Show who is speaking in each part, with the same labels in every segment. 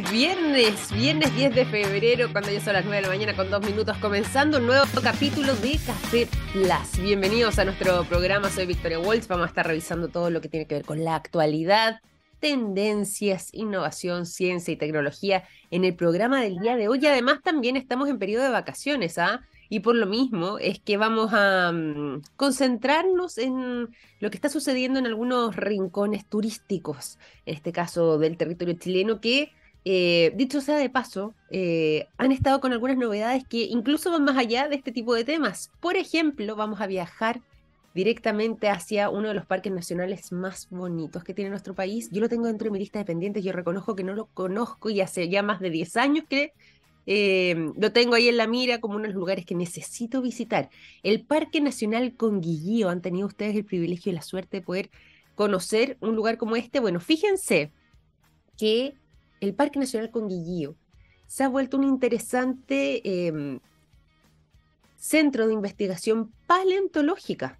Speaker 1: viernes, viernes, viernes 10 de febrero, cuando ya son las 9 de la mañana con dos minutos, comenzando un nuevo capítulo de Café Plus. Bienvenidos a nuestro programa, soy Victoria Waltz, vamos a estar revisando todo lo que tiene que ver con la actualidad, tendencias, innovación, ciencia y tecnología en el programa del día de hoy. Y además también estamos en periodo de vacaciones, ¿ah? Y por lo mismo es que vamos a mm, concentrarnos en lo que está sucediendo en algunos rincones turísticos, en este caso del territorio chileno, que, eh, dicho sea de paso, eh, han estado con algunas novedades que incluso van más allá de este tipo de temas. Por ejemplo, vamos a viajar directamente hacia uno de los parques nacionales más bonitos que tiene nuestro país. Yo lo tengo dentro de mi lista de pendientes, yo reconozco que no lo conozco y hace ya más de 10 años que eh, lo tengo ahí en la mira como uno de los lugares que necesito visitar. El Parque Nacional Conguillío, ¿han tenido ustedes el privilegio y la suerte de poder conocer un lugar como este? Bueno, fíjense que el Parque Nacional Conguillío se ha vuelto un interesante em, centro de investigación paleontológica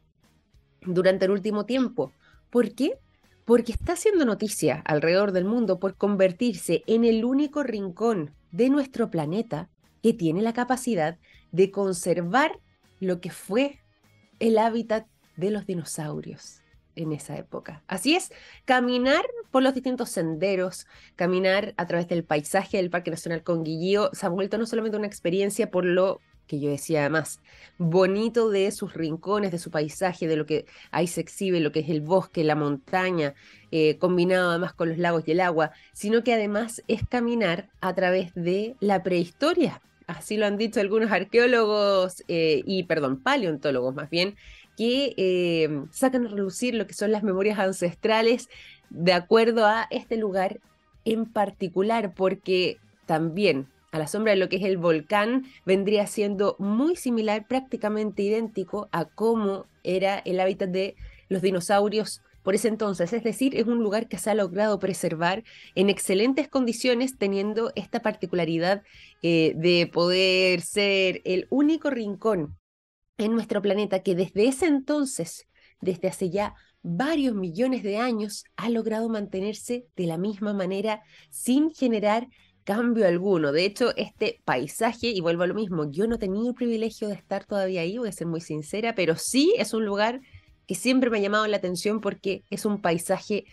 Speaker 1: durante el último tiempo. ¿Por qué? Porque está haciendo noticia alrededor del mundo por convertirse en el único rincón de nuestro planeta que tiene la capacidad de conservar lo que fue el hábitat de los dinosaurios en esa época. Así es, caminar por los distintos senderos, caminar a través del paisaje del Parque Nacional Conguillío, se ha vuelto no solamente una experiencia por lo que yo decía además, bonito de sus rincones, de su paisaje, de lo que ahí se exhibe, lo que es el bosque, la montaña, eh, combinado además con los lagos y el agua, sino que además es caminar a través de la prehistoria. Así lo han dicho algunos arqueólogos eh, y, perdón, paleontólogos más bien, que eh, sacan a relucir lo que son las memorias ancestrales de acuerdo a este lugar en particular, porque también a la sombra de lo que es el volcán, vendría siendo muy similar, prácticamente idéntico a cómo era el hábitat de los dinosaurios por ese entonces. Es decir, es un lugar que se ha logrado preservar en excelentes condiciones, teniendo esta particularidad eh, de poder ser el único rincón en nuestro planeta que desde ese entonces, desde hace ya varios millones de años, ha logrado mantenerse de la misma manera sin generar cambio alguno. De hecho, este paisaje, y vuelvo a lo mismo, yo no he tenido el privilegio de estar todavía ahí, voy a ser muy sincera, pero sí es un lugar que siempre me ha llamado la atención porque es un paisaje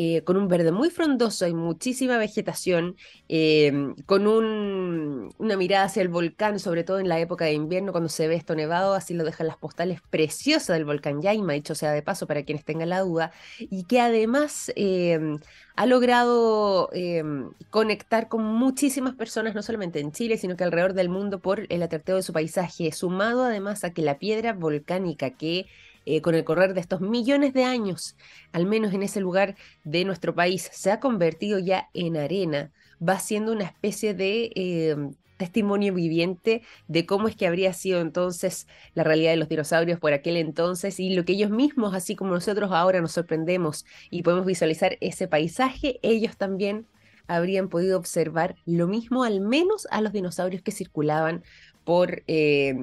Speaker 1: eh, con un verde muy frondoso, hay muchísima vegetación, em, con un, una mirada hacia el volcán, sobre todo en la época de invierno, cuando se ve esto nevado, así lo dejan las postales preciosas del volcán Yaima, dicho sea de paso para quienes tengan la duda, y que además em, ha logrado em, conectar con muchísimas personas, no solamente en Chile, sino que alrededor del mundo por el atractivo de su paisaje, sumado además a que la piedra volcánica que eh, con el correr de estos millones de años, al menos en ese lugar de nuestro país, se ha convertido ya en arena, va siendo una especie de eh, testimonio viviente de cómo es que habría sido entonces la realidad de los dinosaurios por aquel entonces y lo que ellos mismos, así como nosotros ahora nos sorprendemos y podemos visualizar ese paisaje, ellos también habrían podido observar lo mismo, al menos a los dinosaurios que circulaban por eh,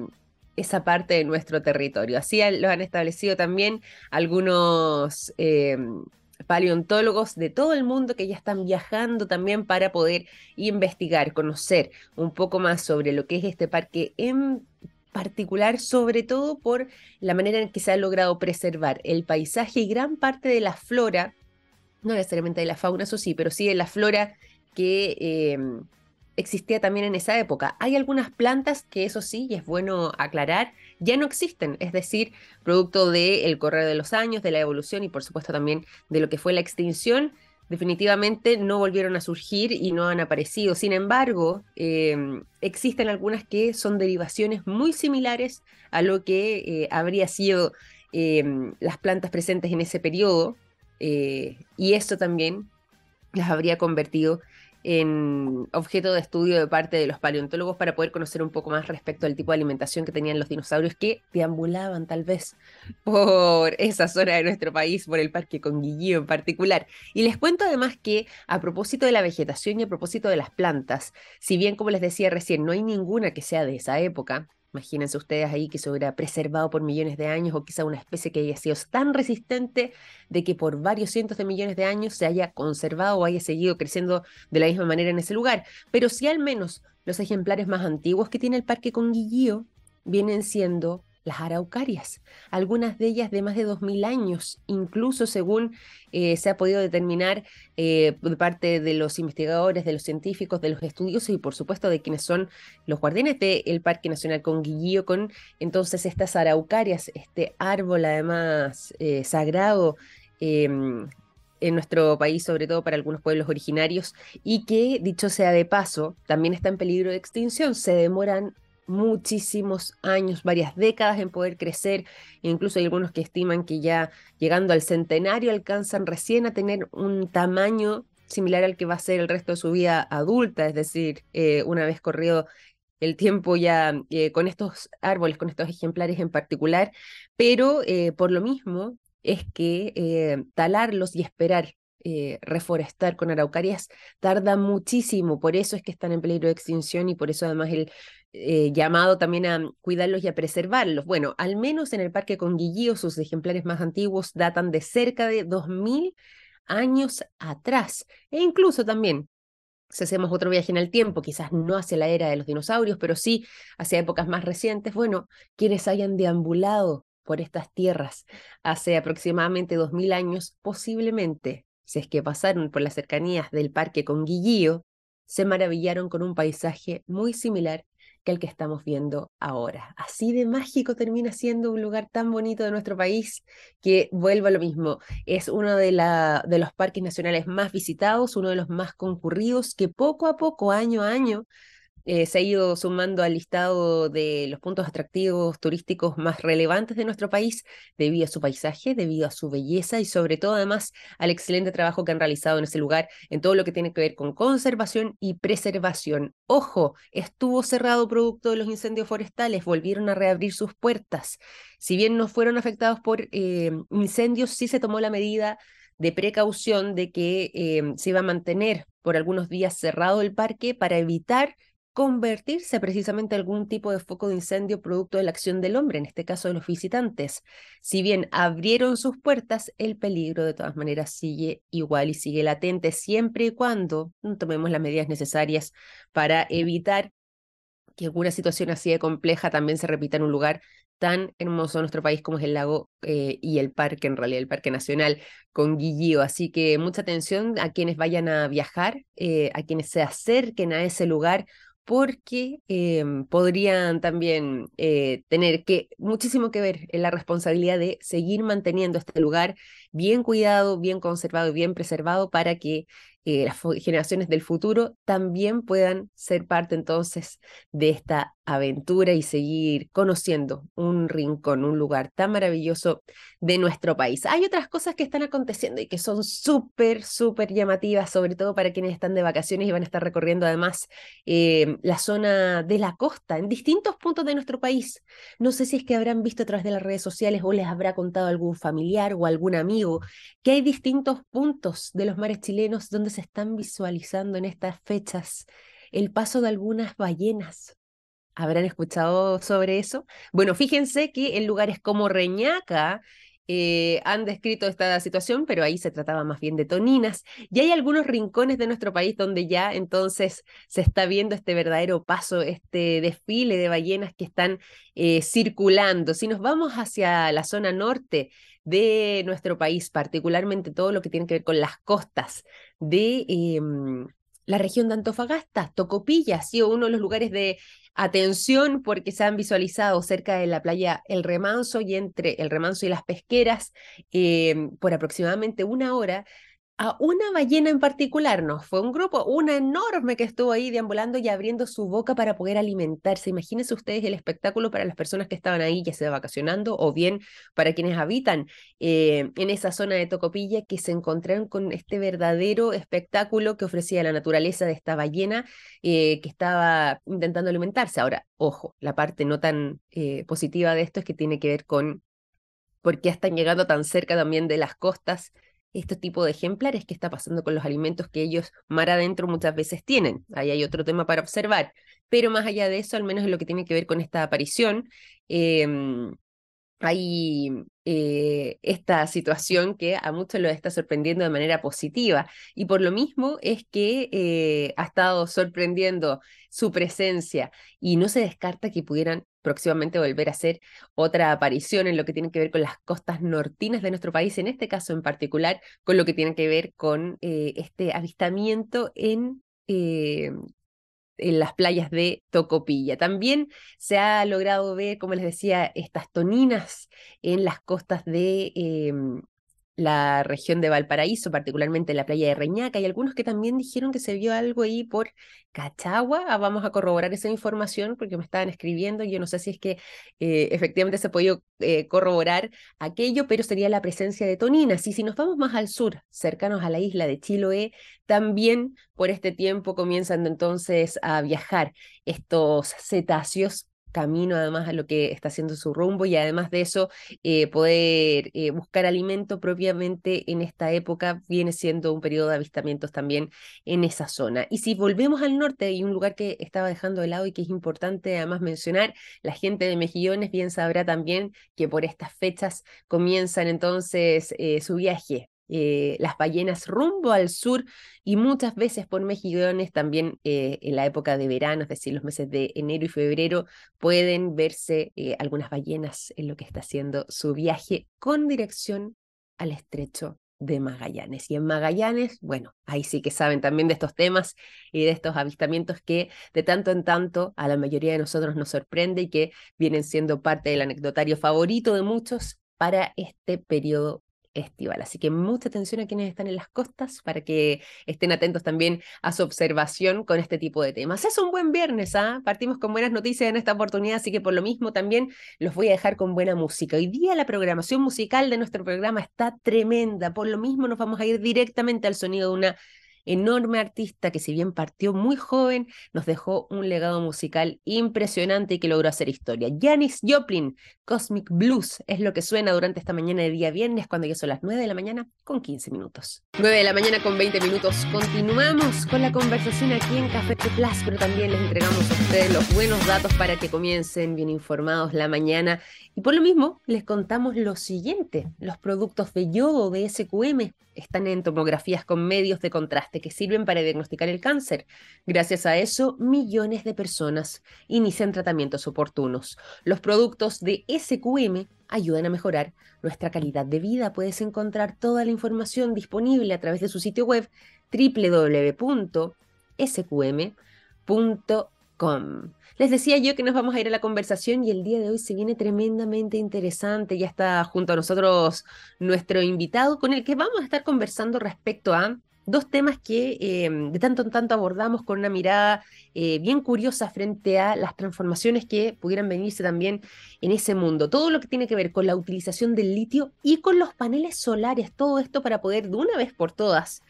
Speaker 1: esa parte de nuestro territorio. Así lo han establecido también algunos em, paleontólogos de todo el mundo que ya están viajando también para poder investigar, conocer un poco más sobre lo que es este parque en particular, sobre todo por la manera en que se ha logrado preservar el paisaje y gran parte de la flora, no necesariamente de la fauna, eso sí, pero sí de la flora que em, existía también en esa época. Hay algunas plantas que eso sí, y es bueno aclarar, ya no existen, es decir, producto del correr de los años, de la evolución y por supuesto también de lo que fue la extinción, definitivamente no volvieron a surgir y no han aparecido. Sin embargo, em, existen algunas que son derivaciones muy similares a lo que eh, habría sido em, las plantas presentes en ese periodo, eh, y esto también las habría convertido en objeto de estudio de parte de los paleontólogos para poder conocer un poco más respecto al tipo de alimentación que tenían los dinosaurios que deambulaban tal vez por esa zona de nuestro país, por el Parque Conguillío en particular. Y les cuento además que a propósito de la vegetación y a propósito de las plantas, si bien como les decía recién, no hay ninguna que sea de esa época, Imagínense ustedes ahí que se hubiera preservado por millones de años o quizá una especie que haya sido tan resistente de que por varios cientos de millones de años se haya conservado o haya seguido creciendo de la misma manera en ese lugar. Pero si al menos los ejemplares más antiguos que tiene el parque Conguillío vienen siendo las araucarias, algunas de ellas de más de 2.000 años, incluso según eh, se ha podido determinar eh, de parte de los investigadores, de los científicos, de los estudiosos y por supuesto de quienes son los guardianes del Parque Nacional Conguillío, con entonces estas araucarias, este árbol además eh, sagrado em, en nuestro país, sobre todo para algunos pueblos originarios, y que, dicho sea de paso, también está en peligro de extinción. Se demoran muchísimos años, varias décadas en poder crecer, incluso hay algunos que estiman que ya llegando al centenario alcanzan recién a tener un tamaño similar al que va a ser el resto de su vida adulta, es decir, eh, una vez corrido el tiempo ya eh, con estos árboles, con estos ejemplares en particular, pero eh, por lo mismo es que talarlos y esperar reforestar con araucarias tarda muchísimo, por eso es que están en peligro de extinción y por eso además el eh, llamado también a cuidarlos y a preservarlos. Bueno, al menos en el Parque Conguillío sus ejemplares más antiguos datan de cerca de 2.000 años atrás. E incluso también, si hacemos otro viaje en el tiempo, quizás no hacia la era de los dinosaurios, pero sí hacia épocas más recientes, bueno, quienes hayan deambulado por estas tierras hace aproximadamente 2.000 años, posiblemente, si es que pasaron por las cercanías del Parque Conguillío, se maravillaron con un paisaje muy similar que el que estamos viendo ahora. Así de mágico termina siendo un lugar tan bonito de nuestro país que vuelvo a lo mismo. Es uno de, de los parques nacionales más visitados, uno de los más concurridos, que poco a poco, año a año, eh, se ha ido sumando al listado de los puntos atractivos turísticos más relevantes de nuestro país debido a su paisaje, debido a su belleza y sobre todo además al excelente trabajo que han realizado en ese lugar en todo lo que tiene que ver con conservación y preservación. Ojo, estuvo cerrado producto de los incendios forestales, volvieron a reabrir sus puertas. Si bien no fueron afectados por eh, incendios, sí se tomó la medida de precaución de que eh, se iba a mantener por algunos días cerrado el parque para evitar convertirse precisamente en algún tipo de foco de incendio producto de la acción del hombre, en este caso de los visitantes. Si bien abrieron sus puertas, el peligro de todas maneras sigue igual y sigue latente siempre y cuando tomemos las medidas necesarias para evitar que alguna situación así de compleja también se repita en un lugar tan hermoso en nuestro país como es el lago eh, y el parque, en realidad el Parque Nacional con Guillío. Así que mucha atención a quienes vayan a viajar, eh, a quienes se acerquen a ese lugar porque em, podrían también eh, tener que muchísimo que ver en la responsabilidad de seguir manteniendo este lugar bien cuidado, bien conservado y bien preservado para que eh, las generaciones del futuro también puedan ser parte entonces de esta aventura y seguir conociendo un rincón, un lugar tan maravilloso de nuestro país. Hay otras cosas que están aconteciendo y que son súper, súper llamativas, sobre todo para quienes están de vacaciones y van a estar recorriendo además eh, la zona de la costa en distintos puntos de nuestro país. No sé si es que habrán visto a través de las redes sociales o les habrá contado algún familiar o algún amigo que hay distintos puntos de los mares chilenos donde se están visualizando en estas fechas el paso de algunas ballenas ¿Habrán escuchado sobre eso? Bueno, fíjense que en lugares como Reñaca eh, han descrito esta situación, pero ahí se trataba más bien de toninas. Y hay algunos rincones de nuestro país donde ya entonces se está viendo este verdadero paso, este desfile de ballenas que están eh, circulando. Si nos vamos hacia la zona norte de nuestro país, particularmente todo lo que tiene que ver con las costas de em, la región de Antofagasta, Tocopilla, ha sido uno de los lugares de atención porque se han visualizado cerca de la playa El Remanso y entre El Remanso y las pesqueras eh, por aproximadamente una hora a una ballena en particular, no fue un grupo, una enorme que estuvo ahí deambulando y abriendo su boca para poder alimentarse. Imagínense ustedes el espectáculo para las personas que estaban ahí, ya sea vacacionando o bien para quienes habitan eh, en esa zona de Tocopilla, que se encontraron con este verdadero espectáculo que ofrecía la naturaleza de esta ballena eh, que estaba intentando alimentarse. Ahora, ojo, la parte no tan eh, positiva de esto es que tiene que ver con por qué están llegando tan cerca también de las costas este tipo de ejemplares, qué está pasando con los alimentos que ellos mar adentro muchas veces tienen. Ahí hay otro tema para observar. Pero más allá de eso, al menos en lo que tiene que ver con esta aparición, em, hay eh, esta situación que a muchos los está sorprendiendo de manera positiva. Y por lo mismo es que eh, ha estado sorprendiendo su presencia y no se descarta que pudieran próximamente volver a hacer otra aparición en lo que tiene que ver con las costas nortinas de nuestro país, en este caso en particular, con lo que tiene que ver con eh, este avistamiento en en las playas de Tocopilla. También se ha logrado ver, como les decía, estas toninas en las costas de em, la región de Valparaíso, particularmente la playa de Reñaca, y algunos que también dijeron que se vio algo ahí por Cachagua. Ah, vamos a corroborar esa información porque me estaban escribiendo. Yo no sé si es que eh, efectivamente se ha podido eh, corroborar aquello, pero sería la presencia de toninas. Y si nos vamos más al sur, cercanos a la isla de Chiloé, también por este tiempo comienzan entonces a viajar estos cetáceos camino además a lo que está haciendo su rumbo y además de eso eh, poder eh, buscar alimento propiamente en esta época viene siendo un periodo de avistamientos también en esa zona. Y si volvemos al norte, hay un lugar que estaba dejando de lado y que es importante además mencionar, la gente de Mejillones bien sabrá también que por estas fechas comienzan entonces eh, su viaje eh, las ballenas rumbo al sur y muchas veces por mejillones también eh, en la época de verano, es decir, los meses de enero y febrero, pueden verse eh, algunas ballenas en lo que está haciendo su viaje con dirección al estrecho de Magallanes. Y en Magallanes, bueno, ahí sí que saben también de estos temas y de estos avistamientos que de tanto en tanto a la mayoría de nosotros nos sorprende y que vienen siendo parte del anecdotario favorito de muchos para este periodo estival. Así que mucha atención a quienes están en las costas para que estén atentos también a su observación con este tipo de temas. Es un buen viernes, ¿ah? Partimos con buenas noticias en esta oportunidad, así que por lo mismo también los voy a dejar con buena música. Hoy día la programación musical de nuestro programa está tremenda, por lo mismo nos vamos a ir directamente al sonido de una enorme artista que si bien partió muy joven, nos dejó un legado musical impresionante y que logró hacer historia. Janis Joplin, Cosmic Blues, es lo que suena durante esta mañana de día viernes cuando ya son las 9 de la mañana con 15 minutos. 9 de la mañana con 20 minutos. Continuamos con la conversación aquí en Café Plus, pero también les entregamos a ustedes los buenos datos para que comiencen bien informados la mañana. Y por lo mismo, les contamos lo siguiente. Los productos de yodo de SQM están en tomografías con medios de contraste que sirven para diagnosticar el cáncer. Gracias a eso, millones de personas inician tratamientos oportunos. Los productos de SQM ayudan a mejorar nuestra calidad de vida. Puedes encontrar toda la información disponible a través de su sitio web www.sqm.com. Les decía yo que nos vamos a ir a la conversación y el día de hoy se viene tremendamente interesante. Ya está junto a nosotros nuestro invitado con el que vamos a estar conversando respecto a dos temas que em, de tanto en tanto abordamos con una mirada eh, bien curiosa frente a las transformaciones que pudieran venirse también en ese mundo. Todo lo que tiene que ver con la utilización del litio y con los paneles solares, todo esto para poder de una vez por todas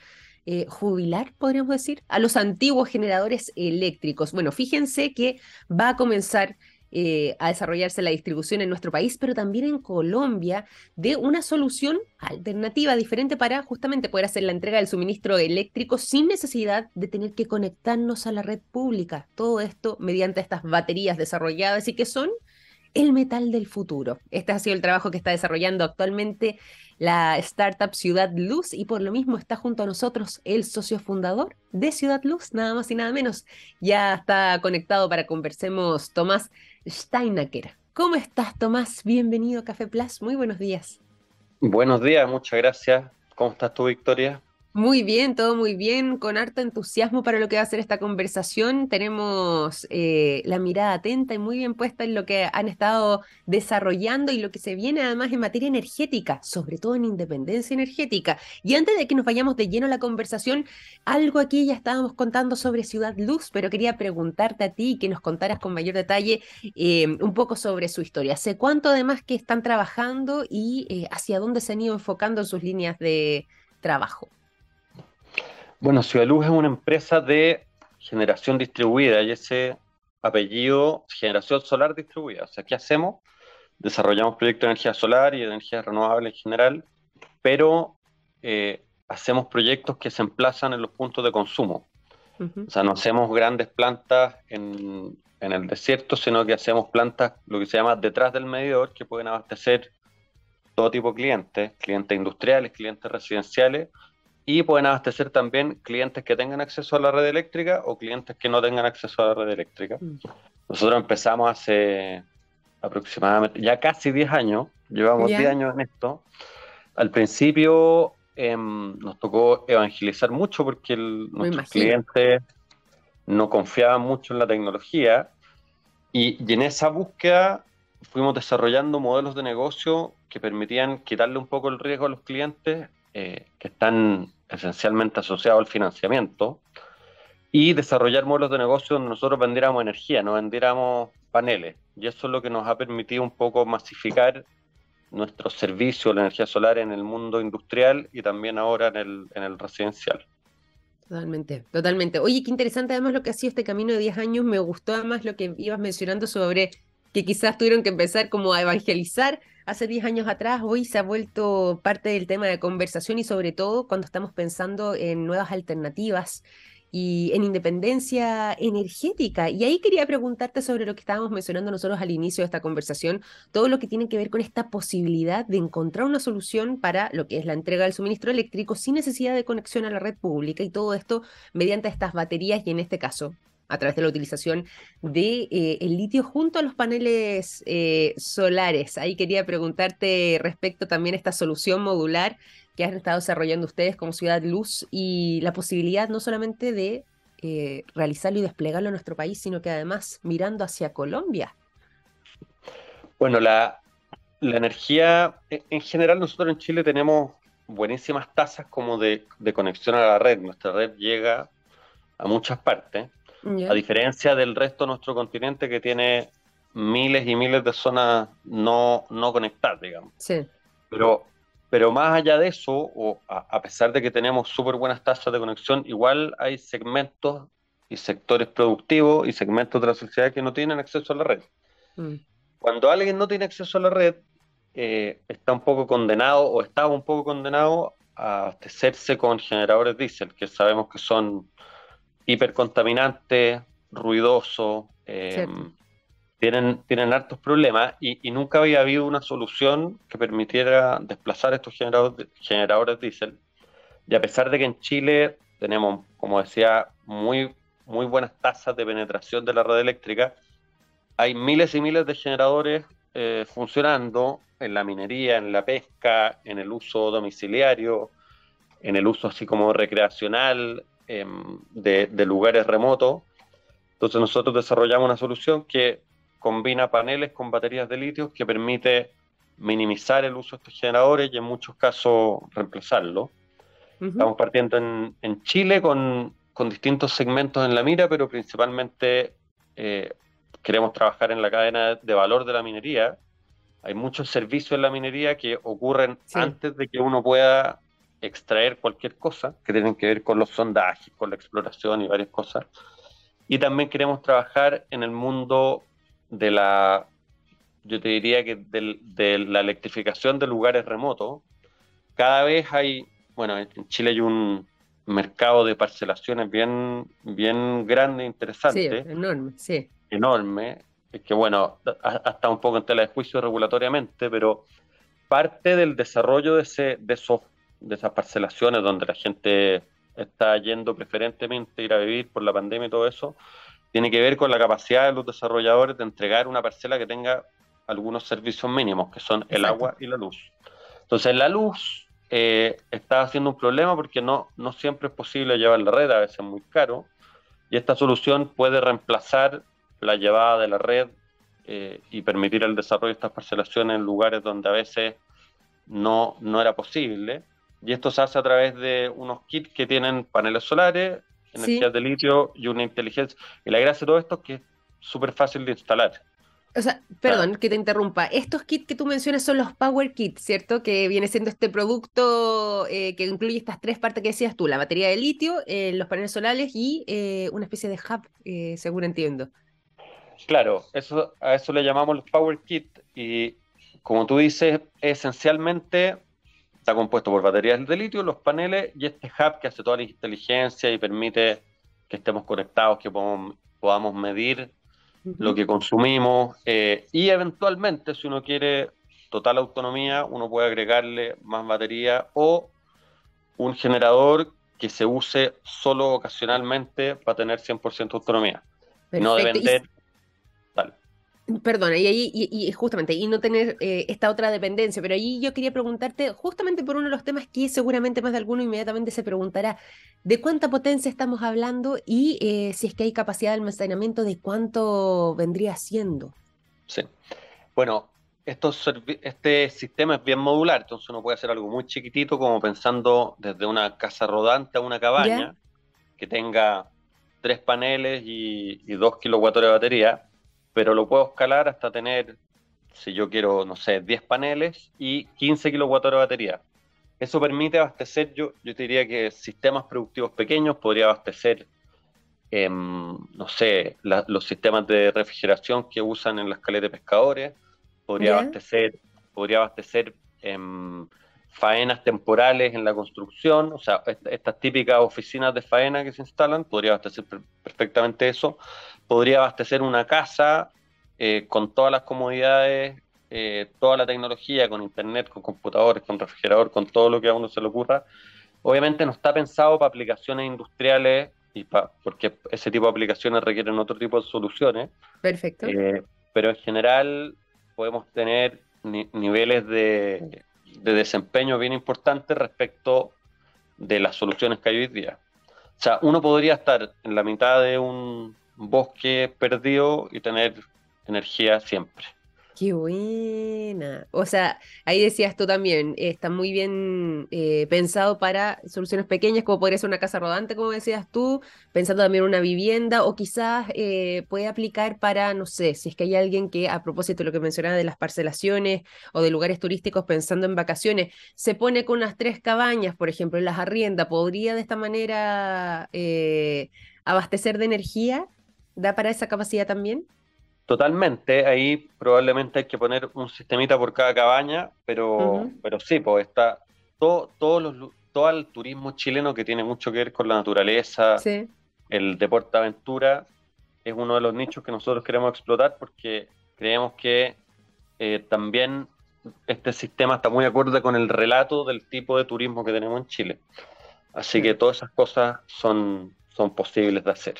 Speaker 1: eh, jubilar, podríamos decir, a los antiguos generadores eléctricos. Bueno, fíjense que va a comenzar eh, a desarrollarse la distribución en nuestro país, pero también en Colombia, de una solución alternativa, diferente para justamente poder hacer la entrega del suministro eléctrico sin necesidad de tener que conectarnos a la red pública. Todo esto mediante estas baterías desarrolladas y que son el metal del futuro. Este ha sido el trabajo que está desarrollando actualmente la startup Ciudad Luz y por lo mismo está junto a nosotros el socio fundador de Ciudad Luz, nada más y nada menos. Ya está conectado para conversemos Tomás Steinaker. ¿Cómo estás, Tomás? Bienvenido a Café Plus. Muy buenos días.
Speaker 2: Buenos días, muchas gracias. ¿Cómo estás tú, Victoria?
Speaker 1: Muy bien, todo muy bien, con harto entusiasmo para lo que va a ser esta conversación. Tenemos eh, la mirada atenta y muy bien puesta en lo que han estado desarrollando y lo que se viene además en materia energética, sobre todo en independencia energética. Y antes de que nos vayamos de lleno a la conversación, algo aquí ya estábamos contando sobre Ciudad Luz, pero quería preguntarte a ti que nos contaras con mayor detalle eh, un poco sobre su historia. ¿Hace cuánto además que están trabajando y eh, hacia dónde se han ido enfocando sus líneas de trabajo?
Speaker 2: Bueno, Ciudad Luz es una empresa de generación distribuida y ese apellido, generación solar distribuida. O sea, ¿qué hacemos? Desarrollamos proyectos de energía solar y de energía renovable en general, pero eh, hacemos proyectos que se emplazan en los puntos de consumo. O sea, no hacemos grandes plantas en, en, el desierto, sino que hacemos plantas, lo que se llama detrás del medidor, que pueden abastecer todo tipo de clientes, clientes industriales, clientes residenciales, y pueden abastecer también clientes que tengan acceso a la red eléctrica o clientes que no tengan acceso a la red eléctrica. Mm. Nosotros empezamos hace aproximadamente, ya casi 10 años, llevamos 10 años en esto. Al principio em, nos tocó evangelizar mucho porque nuestros clientes no confiaban mucho en la tecnología y, y, en esa búsqueda fuimos desarrollando modelos de negocio que permitían quitarle un poco el riesgo a los clientes eh, que están esencialmente asociados al financiamiento y desarrollar modelos de negocio donde nosotros vendiéramos energía, no vendiéramos paneles. Y eso es lo que nos ha permitido un poco masificar nuestro servicio, la energía solar en el mundo industrial y también ahora en el, en el residencial.
Speaker 1: Totalmente, totalmente. Oye, qué interesante además lo que ha sido este camino de 10 años. Me gustó además lo que ibas mencionando sobre que quizás tuvieron que empezar como a evangelizar hace 10 años atrás, hoy se ha vuelto parte del tema de conversación y sobre todo cuando estamos pensando en nuevas alternativas y en independencia energética. Y ahí quería preguntarte sobre lo que estábamos mencionando nosotros al inicio de esta conversación, todo lo que tiene que ver con esta posibilidad de encontrar una solución para lo que es la entrega del suministro eléctrico sin necesidad de conexión a la red pública y todo esto mediante estas baterías y en este caso a través de la utilización de eh, el litio junto a los paneles eh, solares. Ahí quería preguntarte respecto también a esta solución modular que han estado desarrollando ustedes como Ciudad Luz y la posibilidad no solamente de eh, realizarlo y desplegarlo en nuestro país, sino que además mirando hacia Colombia.
Speaker 2: Bueno, la, la energía, en general nosotros en Chile tenemos buenísimas tasas como de, de conexión a la red. Nuestra red llega a muchas partes. A diferencia del resto de nuestro continente que tiene miles y miles de zonas no, no conectadas, digamos.
Speaker 1: Sí.
Speaker 2: Pero, pero más allá de eso, o a, pesar de que tenemos súper buenas tasas de conexión, igual hay segmentos y sectores productivos y segmentos de la sociedad que no tienen acceso a la red. Mm. Cuando alguien no tiene acceso a la red, eh, está un poco condenado o estaba un poco condenado a abastecerse con generadores diésel, que sabemos que son hipercontaminante, ruidoso, eh, tienen, tienen hartos problemas y, nunca había habido una solución que permitiera desplazar estos generadores, generadores diésel. Y a pesar de que en Chile tenemos, como decía, muy, muy buenas tasas de penetración de la red eléctrica, hay miles y miles de generadores eh, funcionando en la minería, en la pesca, en el uso domiciliario, en el uso así como recreacional, Em, de, lugares remotos. Entonces nosotros desarrollamos una solución que combina paneles con baterías de litio que permite minimizar el uso de estos generadores y en muchos casos reemplazarlo. Estamos partiendo en, en Chile con, con, distintos segmentos en la mira, pero principalmente eh, queremos trabajar en la cadena de valor de la minería. Hay muchos servicios en la minería que ocurren antes de que uno pueda extraer cualquier cosa que tienen que ver con los sondajes, con la exploración y varias cosas. Y también queremos trabajar en el mundo de la, yo te diría que de, la electrificación de lugares remotos. Cada vez hay, bueno, en Chile hay un mercado de parcelaciones bien, bien grande e interesante.
Speaker 1: Sí, enorme, sí.
Speaker 2: Enorme, que bueno, hasta un poco en tela de juicio regulatoriamente, pero parte del desarrollo de, ese, de esos de esas parcelaciones donde la gente está yendo preferentemente a ir a vivir por la pandemia y todo eso, tiene que ver con la capacidad de los desarrolladores de entregar una parcela que tenga algunos servicios mínimos, que son el agua y la luz. Entonces, la luz eh, está haciendo un problema porque no, no siempre es posible llevar la red, a veces es muy caro, y esta solución puede reemplazar la llevada de la red eh, y permitir el desarrollo de estas parcelaciones en lugares donde a veces no, no era posible. Y esto se hace a través de unos kits que tienen paneles solares, energías de litio y una inteligencia. Y la gracia de todo esto es que es súper fácil de instalar.
Speaker 1: O sea, perdón que te interrumpa. Estos kits que tú mencionas son los Power Kits, ¿cierto? Que viene siendo este producto eh, que incluye estas tres partes que decías tú, la batería de litio, eh, los paneles solares y eh, una especie de hub, según entiendo.
Speaker 2: Claro, eso, a eso le llamamos los Power Kits y como tú dices, esencialmente está compuesto por baterías de litio, los paneles y este hub que hace toda la inteligencia y permite que estemos conectados, que podamos, medir lo que consumimos eh, y eventualmente, si uno quiere total autonomía, uno puede agregarle más batería o un generador que se use solo ocasionalmente para tener 100% autonomía. No depender
Speaker 1: Perdona, y ahí, y, justamente, y no tener eh, esta otra dependencia, pero ahí yo quería preguntarte, justamente por uno de los temas que seguramente más de alguno inmediatamente se preguntará, ¿de cuánta potencia estamos hablando y eh, si es que hay capacidad de almacenamiento, de cuánto vendría siendo?
Speaker 2: Sí. Bueno, este sistema es bien modular, entonces uno puede hacer algo muy chiquitito, como pensando desde una casa rodante a una cabaña, que tenga tres paneles y, y dos kilowatts de batería pero lo puedo escalar hasta tener, si yo quiero, no sé, 10 paneles y 15 kWh de batería. Eso permite abastecer, yo, yo te diría que sistemas productivos pequeños podría abastecer, em, no sé, los sistemas de refrigeración que usan en las caletas de pescadores, podría abastecer, podría abastecer em, faenas temporales en la construcción, o sea, estas típicas oficinas de faena que se instalan, podría abastecer perfectamente eso, podría abastecer una casa eh, con todas las comodidades, eh, toda la tecnología, con internet, con computadores, con refrigerador, con todo lo que a uno se le ocurra. Obviamente no está pensado para aplicaciones industriales y porque ese tipo de aplicaciones requieren otro tipo de soluciones.
Speaker 1: Perfecto.
Speaker 2: Eh, pero en general podemos tener niveles de, de desempeño bien importantes respecto de las soluciones que hay hoy día. O sea, uno podría estar en la mitad de un bosque perdido y tener energía siempre.
Speaker 1: Qué buena. O sea, ahí decías tú también, está muy bien eh, pensado para soluciones pequeñas, como podría ser una casa rodante, como decías tú, pensando también en una vivienda, o quizás eh, puede aplicar para, no sé, si es que hay alguien que, a propósito de lo que mencionaba de las parcelaciones o de lugares turísticos pensando en vacaciones, se pone con unas tres cabañas, por ejemplo, en las arriendas, ¿podría de esta manera eh, abastecer de energía? ¿Da para esa capacidad también?
Speaker 2: Totalmente, ahí probablemente hay que poner un sistemita por cada cabaña, pero, pero sí, pues está todo, todo, los, todo el turismo chileno que tiene mucho que ver con la naturaleza, el deporte aventura, es uno de los nichos que nosotros queremos explotar porque creemos que eh, también este sistema está muy acorde con el relato del tipo de turismo que tenemos en Chile. Así que todas esas cosas son, son posibles de hacer.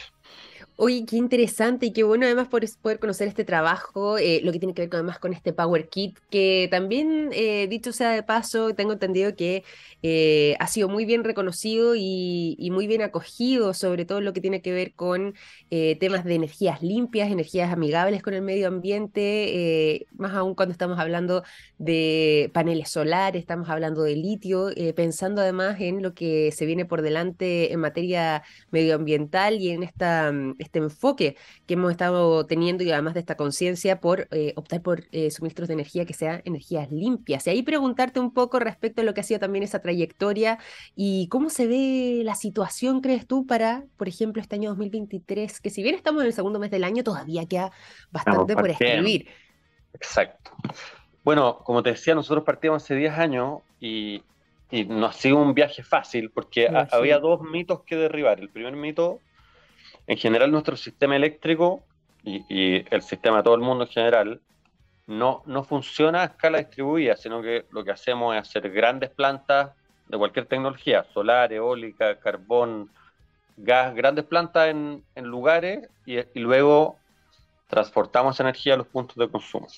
Speaker 1: Oye, qué interesante y qué bueno además poder conocer este trabajo, eh, lo que tiene que ver además con este Power Kit, que también, eh, dicho sea de paso, tengo entendido que eh, ha sido muy bien reconocido y, muy bien acogido, sobre todo lo que tiene que ver con temas de energías limpias, energías amigables con el medio ambiente, más aún cuando estamos hablando de paneles solares, estamos hablando de litio, pensando además en lo que se viene por delante en materia medioambiental y en esta mm, este enfoque que hemos estado teniendo y además de esta conciencia por eh, optar por eh, suministros de energía que sean energías limpias. Y ahí preguntarte un poco respecto a lo que ha sido también esa trayectoria y cómo se ve la situación, crees tú, para, por ejemplo, este año 2023, que si bien estamos en el segundo mes del año, todavía queda bastante por escribir.
Speaker 2: Exacto. Bueno, como te decía, nosotros partimos hace 10 años y, y no ha sido un viaje fácil porque había dos mitos que derribar. El primer mito en general nuestro sistema eléctrico y, el sistema de todo el mundo en general no, no funciona a escala distribuida, sino que lo que hacemos es hacer grandes plantas de cualquier tecnología, solar, eólica, carbón, gas, grandes plantas en, lugares y, y, luego transportamos energía a los puntos de consumo.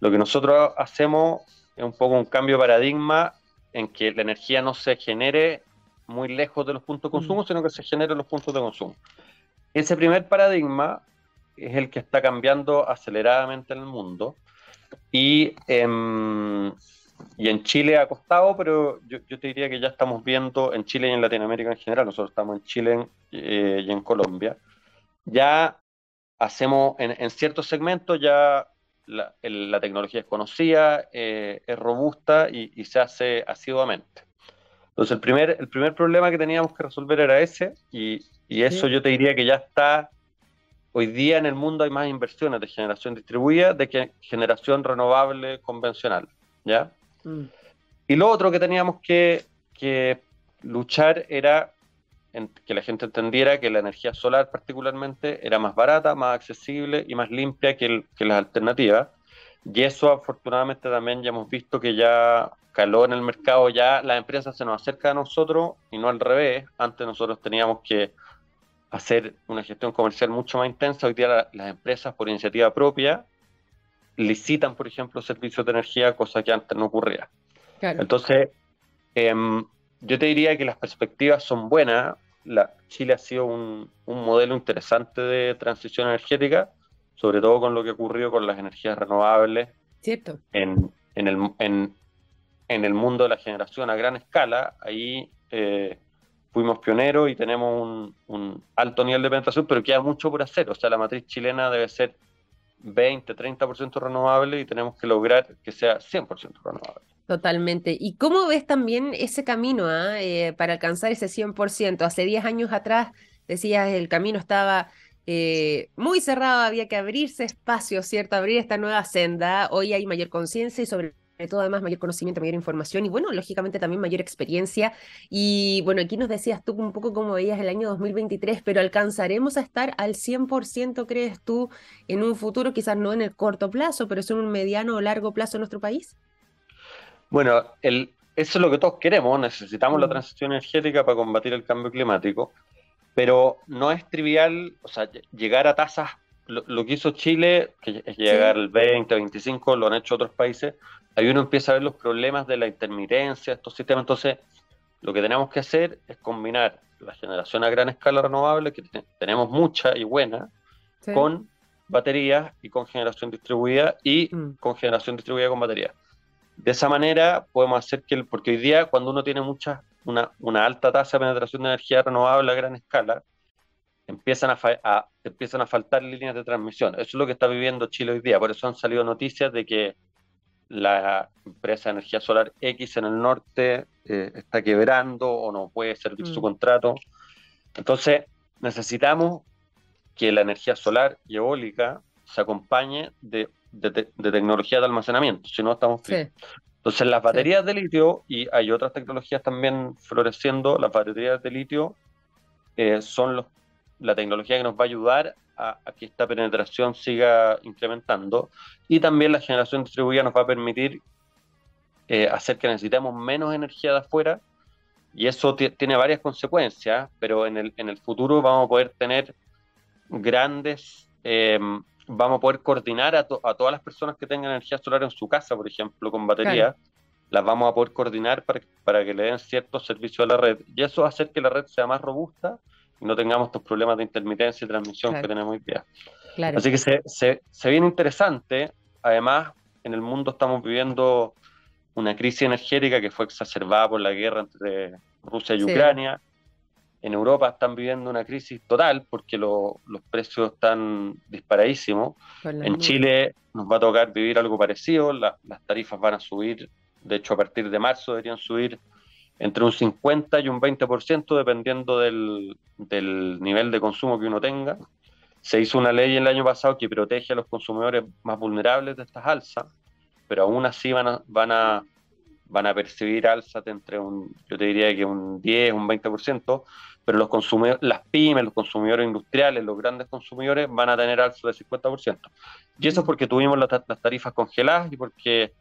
Speaker 2: Lo que nosotros hacemos es un poco un cambio de paradigma en que la energía no se genere muy lejos de los puntos de consumo, mm. sino que se genere en los puntos de consumo. Ese primer paradigma es el que está cambiando aceleradamente en el mundo. Y, em, y en Chile ha costado, pero yo, te diría que ya estamos viendo en Chile y en Latinoamérica en general, nosotros estamos en Chile eh, y en Colombia, ya hacemos en, ciertos segmentos ya la, tecnología es conocida, eh, es robusta y, y, se hace asiduamente. Entonces el primer, el primer problema que teníamos que resolver era ese y, y eso yo te diría que ya está, hoy día en el mundo hay más inversiones de generación distribuida de que generación renovable convencional, ¿ya? Mm. Y lo otro que teníamos que, que luchar era que la gente entendiera que la energía solar particularmente era más barata, más accesible y más limpia que, que las alternativas. Y eso afortunadamente también ya hemos visto que ya caló en el mercado, ya las empresas se nos acercan a nosotros y no al revés. Antes nosotros teníamos que hacer una gestión comercial mucho más intensa. Hoy día las empresas por iniciativa propia licitan, por ejemplo, servicios de energía, cosa que antes no ocurría. Entonces, em, yo te diría que las perspectivas son buenas. La, Chile ha sido un, modelo interesante de transición energética, sobre todo con lo que ocurrió con las energías renovables
Speaker 1: Cierto.
Speaker 2: En, en, el, en, en, el, mundo de la generación a gran escala. Ahí eh, fuimos pioneros y tenemos un, alto nivel de penetración, pero queda mucho por hacer. O sea, la matriz chilena debe ser 20, 30% renovable y tenemos que lograr que sea 100% renovable.
Speaker 1: Totalmente. ¿Y cómo ves también ese camino ah, eh, para alcanzar ese 100%? Hace 10 años atrás decías el camino estaba eh, muy cerrado, había que abrirse espacio, ¿cierto? Abrir esta nueva senda. Hoy hay mayor conciencia y sobre todo además mayor conocimiento, mayor información y bueno, lógicamente también mayor experiencia. Y bueno, aquí nos decías tú un poco cómo veías el año 2023, pero ¿alcanzaremos a estar al 100%, crees tú, en un futuro, quizás no en el corto plazo, pero en un mediano o largo plazo en nuestro país?
Speaker 2: Bueno, el, eso es lo que todos queremos, necesitamos la mm. transición energética para combatir el cambio climático, pero no es trivial, o sea, llegar a tasas, lo, que hizo Chile, que es llegar al 20, 25, lo han hecho otros países, ahí uno empieza a ver los problemas de la intermitencia, estos sistemas, entonces lo que tenemos que hacer es combinar la generación a gran escala renovable, que tenemos mucha y buena, con baterías y con generación distribuida y mm. con generación distribuida con baterías. De esa manera podemos hacer que, porque hoy día cuando uno tiene mucha, una, una alta tasa de penetración de energía renovable a gran escala, empiezan a, empiezan a faltar líneas de transmisión. Eso es lo que está viviendo Chile hoy día. Por eso han salido noticias de que la empresa de energía solar X en el norte eh, está quebrando o no puede servir su mm. contrato. Entonces, necesitamos que la energía solar y eólica se acompañe de de, tecnología de almacenamiento, si no estamos fríos. Entonces las baterías de litio, y hay otras tecnologías también floreciendo, las baterías de litio eh, son los, la tecnología que nos va a ayudar a, que esta penetración siga incrementando y también la generación distribuida nos va a permitir eh, hacer que necesitemos menos energía de afuera y eso tiene varias consecuencias, pero en el, en el futuro vamos a poder tener grandes eh, vamos a poder coordinar a, todas las personas que tengan energía solar en su casa, por ejemplo, con batería, las vamos a poder coordinar para, para que le den ciertos servicios a la red. Y eso va a hacer que la red sea más robusta no tengamos estos problemas de intermitencia y transmisión que tenemos hoy día. Así que se, se, se viene interesante. Además, en el mundo estamos viviendo una crisis energética que fue exacerbada por la guerra entre Rusia y Ucrania. En Europa están viviendo una crisis total porque los precios están disparadísimos. En Chile nos va a tocar vivir algo parecido, las tarifas van a subir, de hecho a partir de marzo deberían subir entre un 50 y un 20% dependiendo del, nivel de consumo que uno tenga. Se hizo una ley el año pasado que protege a los consumidores más vulnerables de estas alzas, pero aún así van a, van a, van a percibir alzas entre un, yo te diría que un 10, un 20%, pero los consumidores, las pymes, los consumidores industriales, los grandes consumidores van a tener alzo del 50%. Y eso es porque tuvimos las, tarifas congeladas y porque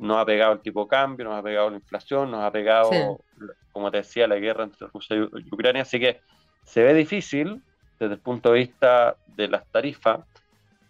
Speaker 2: nos ha pegado el tipo de cambio, nos ha pegado la inflación, nos ha pegado, como te decía, la guerra entre Rusia y Ucrania. Así que se ve difícil desde el punto de vista de las tarifas.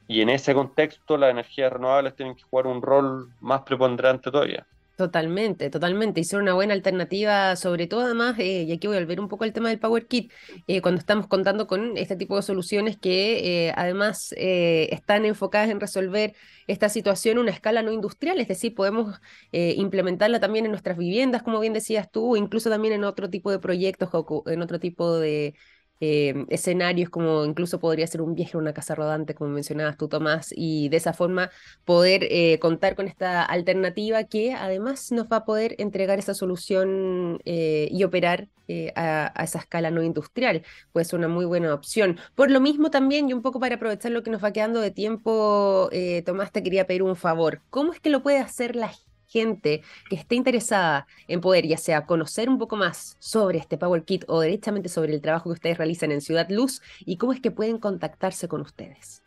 Speaker 2: Y en ese contexto, las energías renovables tienen que jugar un rol más preponderante todavía.
Speaker 1: Totalmente, totalmente. Son una buena alternativa, sobre todo además, eh, y aquí voy a volver un poco al tema del Power Kit, eh, cuando estamos contando con este tipo de soluciones que eh, además están enfocadas en resolver esta situación a una escala no industrial, es decir, podemos implementarla también en nuestras viviendas, como bien decías tú, incluso también en otro tipo de proyectos o en otro tipo de eh, escenarios como incluso podría ser un viaje a una casa rodante, como mencionabas tú, Tomás, y de esa forma poder eh, contar con esta alternativa que además nos va a poder entregar esa solución eh, y operar a, esa escala no industrial. Puede ser una muy buena opción. Por lo mismo también, y un poco para aprovechar lo que nos va quedando de tiempo, Tomás, te quería pedir un favor. ¿Cómo es que lo puede hacer la gente que esté interesada en poder ya sea conocer un poco más sobre este Power Kit o directamente sobre el trabajo que ustedes realizan en Ciudad Luz y cómo es que pueden contactarse con ustedes?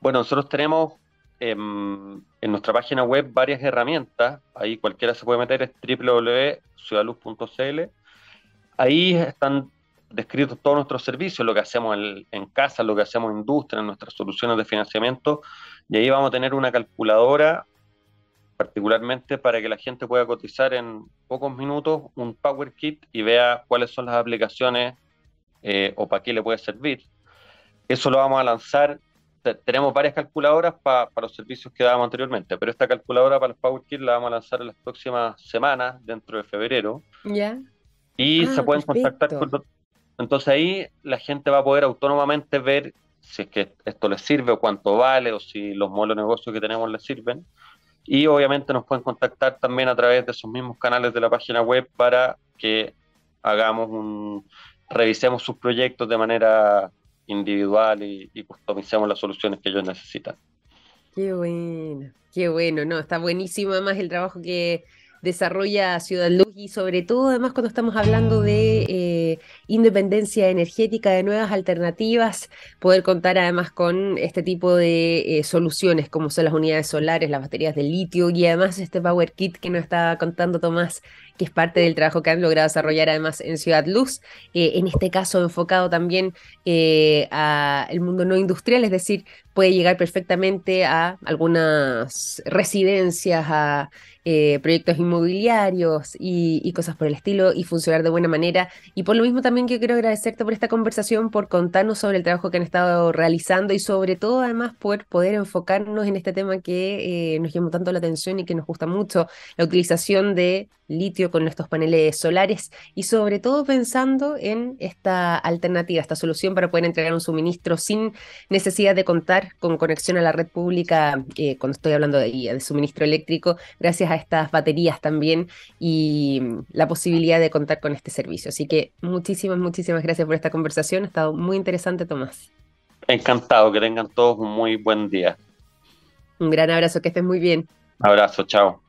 Speaker 2: Bueno, nosotros tenemos em, en, nuestra página web varias herramientas. Ahí cualquiera se puede meter, es www.ciudadluz.cl. Ahí están descritos todos nuestros servicios, lo que hacemos en, casa, lo que hacemos en industria, en nuestras soluciones de financiamiento, y ahí vamos a tener una calculadora particularmente para que la gente pueda cotizar en pocos minutos un Power Kit y vea cuáles son las aplicaciones eh, o para qué le puede servir. Eso lo vamos a lanzar. Tenemos varias calculadoras para los servicios que dábamos anteriormente, pero esta calculadora para los Power Kit la vamos a lanzar en las próximas semanas, dentro de febrero.
Speaker 1: Ya.
Speaker 2: Y se ah, pueden contactar con, entonces ahí la gente va a poder autónomamente ver si es que esto les sirve o cuánto vale o si los modelos de negocio que tenemos les sirven. Y obviamente nos pueden contactar también a través de esos mismos canales de la página web para que hagamos un, revisemos sus proyectos de manera individual y, y customicemos las soluciones que ellos necesitan.
Speaker 1: Qué bueno, qué bueno, no, está buenísimo además el trabajo que, desarrolla Ciudad Luz y sobre todo además cuando estamos hablando de eh, independencia energética, de nuevas alternativas, poder contar además con este tipo de eh, soluciones como son las unidades solares, las baterías de litio y además este Power Kit que nos está contando Tomás que es parte del trabajo que han logrado desarrollar además en Ciudad Luz, eh, en este caso enfocado también al mundo no industrial, es decir, puede llegar perfectamente a algunas residencias, a eh, proyectos inmobiliarios y, cosas por el estilo y funcionar de buena manera. Y por lo mismo también quiero agradecerte por esta conversación, por contarnos sobre el trabajo que han estado realizando y sobre todo además por poder enfocarnos en este tema que eh, nos llamó tanto la atención y que nos gusta mucho, la utilización de litio con nuestros paneles solares y sobre todo pensando en esta alternativa, esta solución para poder entregar un suministro sin necesidad de contar con conexión a la red pública, eh, cuando estoy hablando de, de suministro eléctrico, gracias a estas baterías también y la posibilidad de contar con este servicio. Así que muchísimas, muchísimas gracias por esta conversación. Ha estado muy interesante, Tomás.
Speaker 2: Encantado, que tengan todos un muy buen día.
Speaker 1: Un gran abrazo, que estén muy bien.
Speaker 2: Abrazo, chao.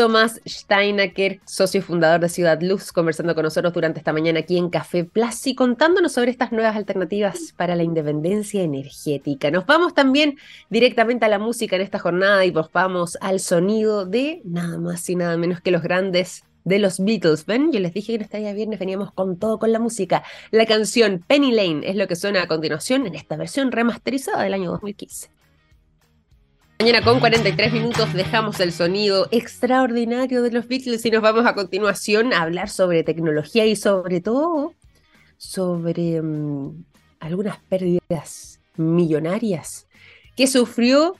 Speaker 1: Tomás Steinacker, socio fundador de Ciudad Luz, conversando con nosotros durante esta mañana aquí en Café Plus y contándonos sobre estas nuevas alternativas para la independencia energética. Nos vamos también directamente a la música en esta jornada y nos vamos al sonido de nada más y nada menos que los grandes de los Beatles. ¿Ven? Yo les dije que en este día viernes veníamos con todo con la música. La canción Penny Lane es lo que suena a continuación en esta versión remasterizada del año 2015. Mañana con 43 minutos dejamos el sonido extraordinario de los Beatles y nos vamos a continuación a hablar sobre tecnología y sobre todo sobre mm, algunas pérdidas millonarias que sufrió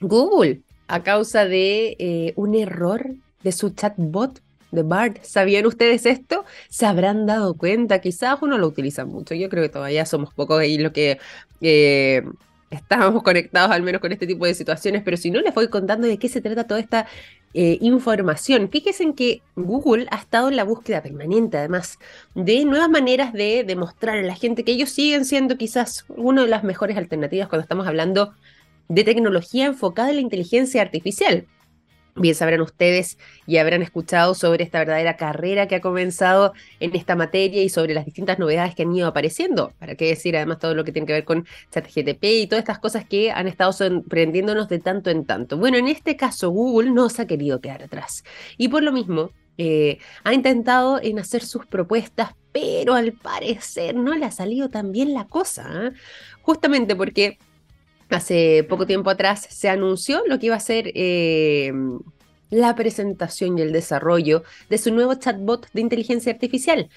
Speaker 1: Google a causa de eh, un error de su chatbot de BART. ¿Sabían ustedes esto? ¿Se habrán dado cuenta? Quizás uno lo utiliza mucho. Yo creo que todavía somos pocos ahí lo que eh, estábamos conectados al menos con este tipo de situaciones, pero si no, les voy contando de qué se trata toda esta eh, información. Fíjense en que Google ha estado en la búsqueda permanente, además, de nuevas maneras de demostrar a la gente que ellos siguen siendo quizás una de las mejores alternativas cuando estamos hablando de tecnología enfocada en la inteligencia artificial. Bien sabrán ustedes y habrán escuchado sobre esta verdadera carrera que ha comenzado en esta materia y sobre las distintas novedades que han ido apareciendo. Para qué decir además todo lo que tiene que ver con ChatGTP y todas estas cosas que han estado sorprendiéndonos de tanto en tanto. Bueno, en este caso Google no se ha querido quedar atrás. Y por lo mismo eh, ha intentado en hacer sus propuestas, pero al parecer no le ha salido tan bien la cosa. ¿eh? Justamente porque hace poco tiempo atrás se anunció lo que iba a ser eh, la presentación y el desarrollo de su nuevo chatbot de inteligencia artificial.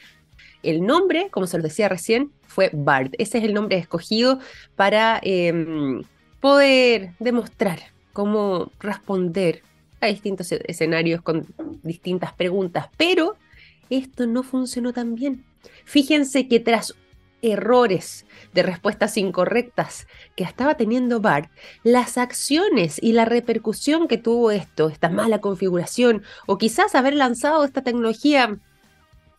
Speaker 1: El nombre, como se los decía recién, fue BART. Ese es el nombre escogido para em, poder demostrar cómo responder a distintos escenarios con distintas preguntas. Pero esto no funcionó tan bien. Fíjense que tras errores de respuestas incorrectas que estaba teniendo BART, las acciones y la repercusión que tuvo esto, esta mala configuración, o quizás haber lanzado esta tecnología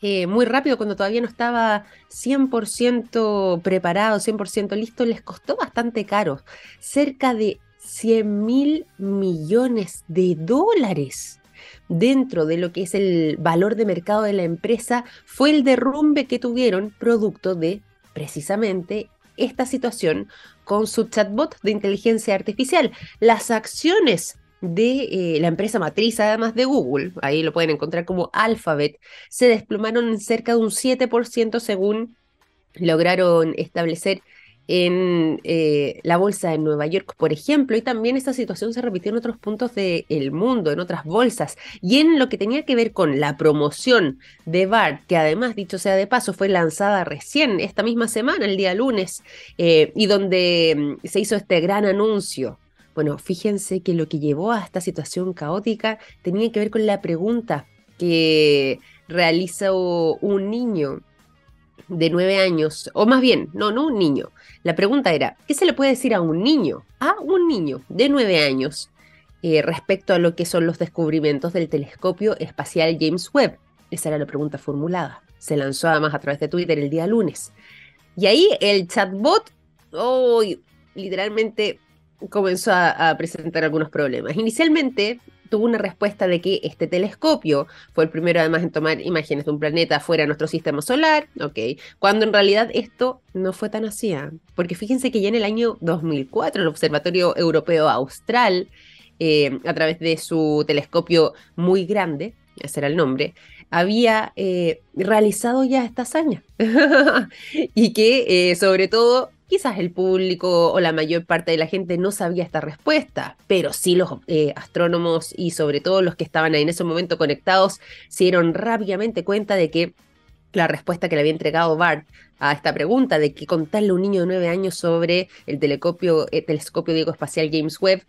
Speaker 1: eh, muy rápido cuando todavía no estaba 100% preparado, 100% listo, les costó bastante caro. Cerca de 100 mil millones de dólares dentro de lo que es el valor de mercado de la empresa fue el derrumbe que tuvieron producto de precisamente esta situación con su chatbot de inteligencia artificial. Las acciones de eh, la empresa matriz, además de Google, ahí lo pueden encontrar como Alphabet, se desplomaron en cerca de un 7% según lograron establecer en eh, la bolsa de Nueva York, por ejemplo, y también esta situación se repitió en otros puntos del mundo, en otras bolsas, y en lo que tenía que ver con la promoción de BART, que además, dicho sea de paso, fue lanzada recién esta misma semana, el día lunes, eh, y donde mm, se hizo este gran anuncio. Bueno, fíjense que lo que llevó a esta situación caótica tenía que ver con la pregunta que realizó un niño de nueve años, o más bien, no, no un niño. La pregunta era, ¿qué se le puede decir a un niño? A un niño de nueve años eh, respecto a lo que son los descubrimientos del telescopio espacial James Webb. Esa era la pregunta formulada. Se lanzó además a través de Twitter el día lunes. Y ahí el chatbot, literalmente comenzó a, presentar algunos problemas. Inicialmente tuvo una respuesta de que este telescopio fue el primero además en tomar imágenes de un planeta fuera de nuestro sistema solar, ok, cuando en realidad esto no fue tan así, ¿ah? porque fíjense que ya en el año 2004 el Observatorio Europeo Austral, eh, a través de su telescopio muy grande, ese era el nombre, había eh, realizado ya esta hazaña y que eh, sobre todo quizás el público o la mayor parte de la gente no sabía esta respuesta, pero sí los eh, astrónomos y sobre todo los que estaban ahí en ese momento conectados se dieron rápidamente cuenta de que la respuesta que le había entregado Bart a esta pregunta de que contarle a un niño de nueve años sobre el telescopio, el telescopio Diego Espacial James Webb